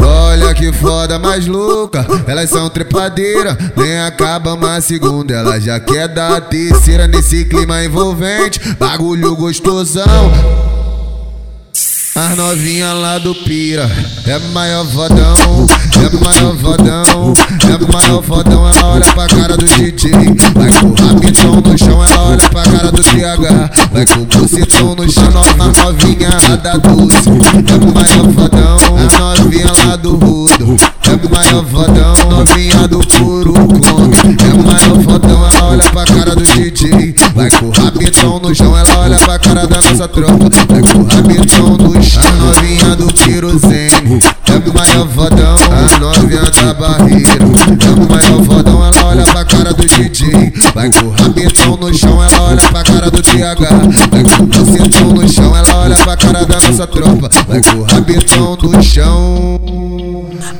Olha que foda mais louca, elas são trepadeiras. Nem acaba uma segunda, ela já quer dar a terceira nesse clima envolvente. Bagulho gostosão. As novinha lá do pira. É maior fodão, é maior fodão. É maior fodão, ela olha pra cara do DJ Vai o rapidão no chão, ela olha pra cara do TH Vai com o bucetão no chão, nova novinha rada doce É maior fodão, a novinha lá do rudo. É maior fodão, novinha do puro come É maior fodão, ela olha pra cara do DJ Vai com o rapidão no chão, ela olha pra cara da nossa tropa. Vai com o rapidão no chão a novinha do querosene É o maior fodão A novinha da barreira. É o maior fodão Ela olha pra cara do Vai com o no chão Ela olha pra cara do TH Vai com o no chão Ela olha pra cara da nossa tropa Vai com o no chão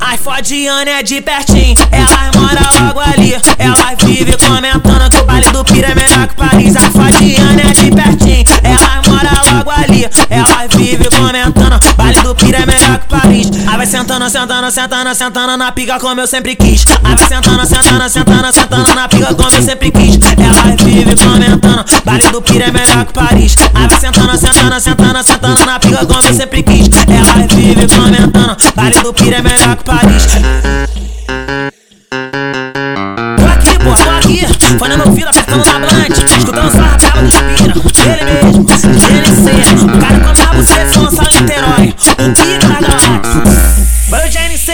Ai, fodiana é de pertinho, elas moram logo ali. Elas vivem comentando que o baile do Pira é melhor que Paris. Ai, fodiana é de pertinho, ali. Elas vivem comentando, baile do Pira é melhor que Paris. Ai, vai sentando, sentando, sentando, sentando na pica como eu sempre quis. Ai, vai sentando, sentando, sentando, sentando na pica como eu sempre quis. Elas vivem comentando, baile do Pira é melhor que Paris. Ai, vai sentando, sentando, sentando, sentando na pica como eu sempre quis. Elas vivem comentando, baile do Pira é melhor que Paris. Tô aqui, pô, tô aqui, fazendo fila, apertando na blante, escutando só a brava dos ele mesmo, GNC, o cara come a buceta só lança Niterói, o pica da galáxia, vai o GNC.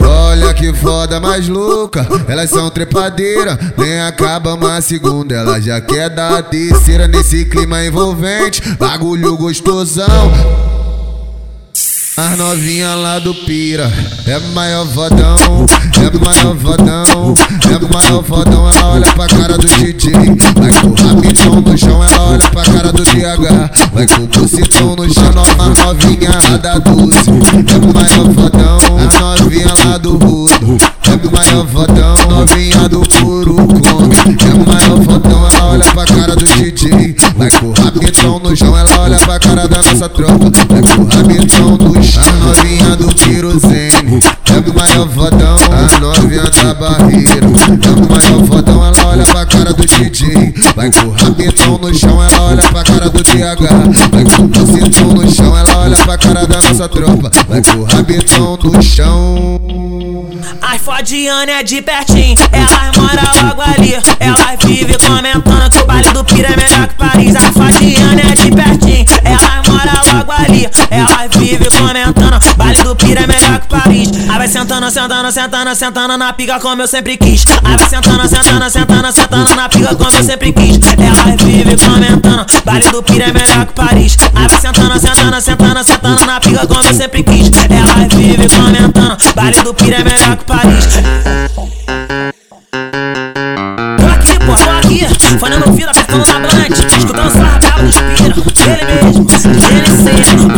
Olha que foda mais louca, elas são trepadeiras. Nem acaba uma segunda, ela já quer dar a terceira nesse clima envolvente. Bagulho gostosão. As novinha lá do pira É maior fodão, é maior fodão É maior fodão, ela olha pra cara do DJ Vai com rapidão no chão, ela olha pra cara do TH Vai com o bucetão no chão, nova novinha rada doce É maior fodão, a novinha lá do rudo. É maior fodão, novinha do puro come É maior fodão, ela olha pra cara do DJ Rapidão no chão, ela olha pra cara da nossa tropa. Vai com o no chão a novinha do querosene. É o maior fodão A novinha da barreira. É o maior fodão Ela olha pra cara do DJ Vai com o no chão Ela olha pra cara do TH Vai com o olha pra cara da nossa tropa Vai com o rabetão no chão Ai, fodiana é de pertinho, elas moram logo ali. Elas vivem comentando que o baile do Pira é melhor que Paris. Ai, fodiana é de pertinho, elas moram logo ali. Elas vivem comentando, baile do Pira é melhor que Paris. Ai, vai sentando, sentando, sentando, sentando na pica como eu sempre quis. Ai, vai sentando, sentando, sentando, sentando na pica como eu sempre quis. Elas vivem comentando, baile do Pira é melhor que Paris. Ai, vai sentando, sentando, sentando, sentando na pica como eu sempre quis. Elas vivem comentando, baile do Pira é melhor que Paris. Tô aqui, pô, tô aqui, fazendo fila, apertando na blante, escutando a brava dos pira, ele mesmo.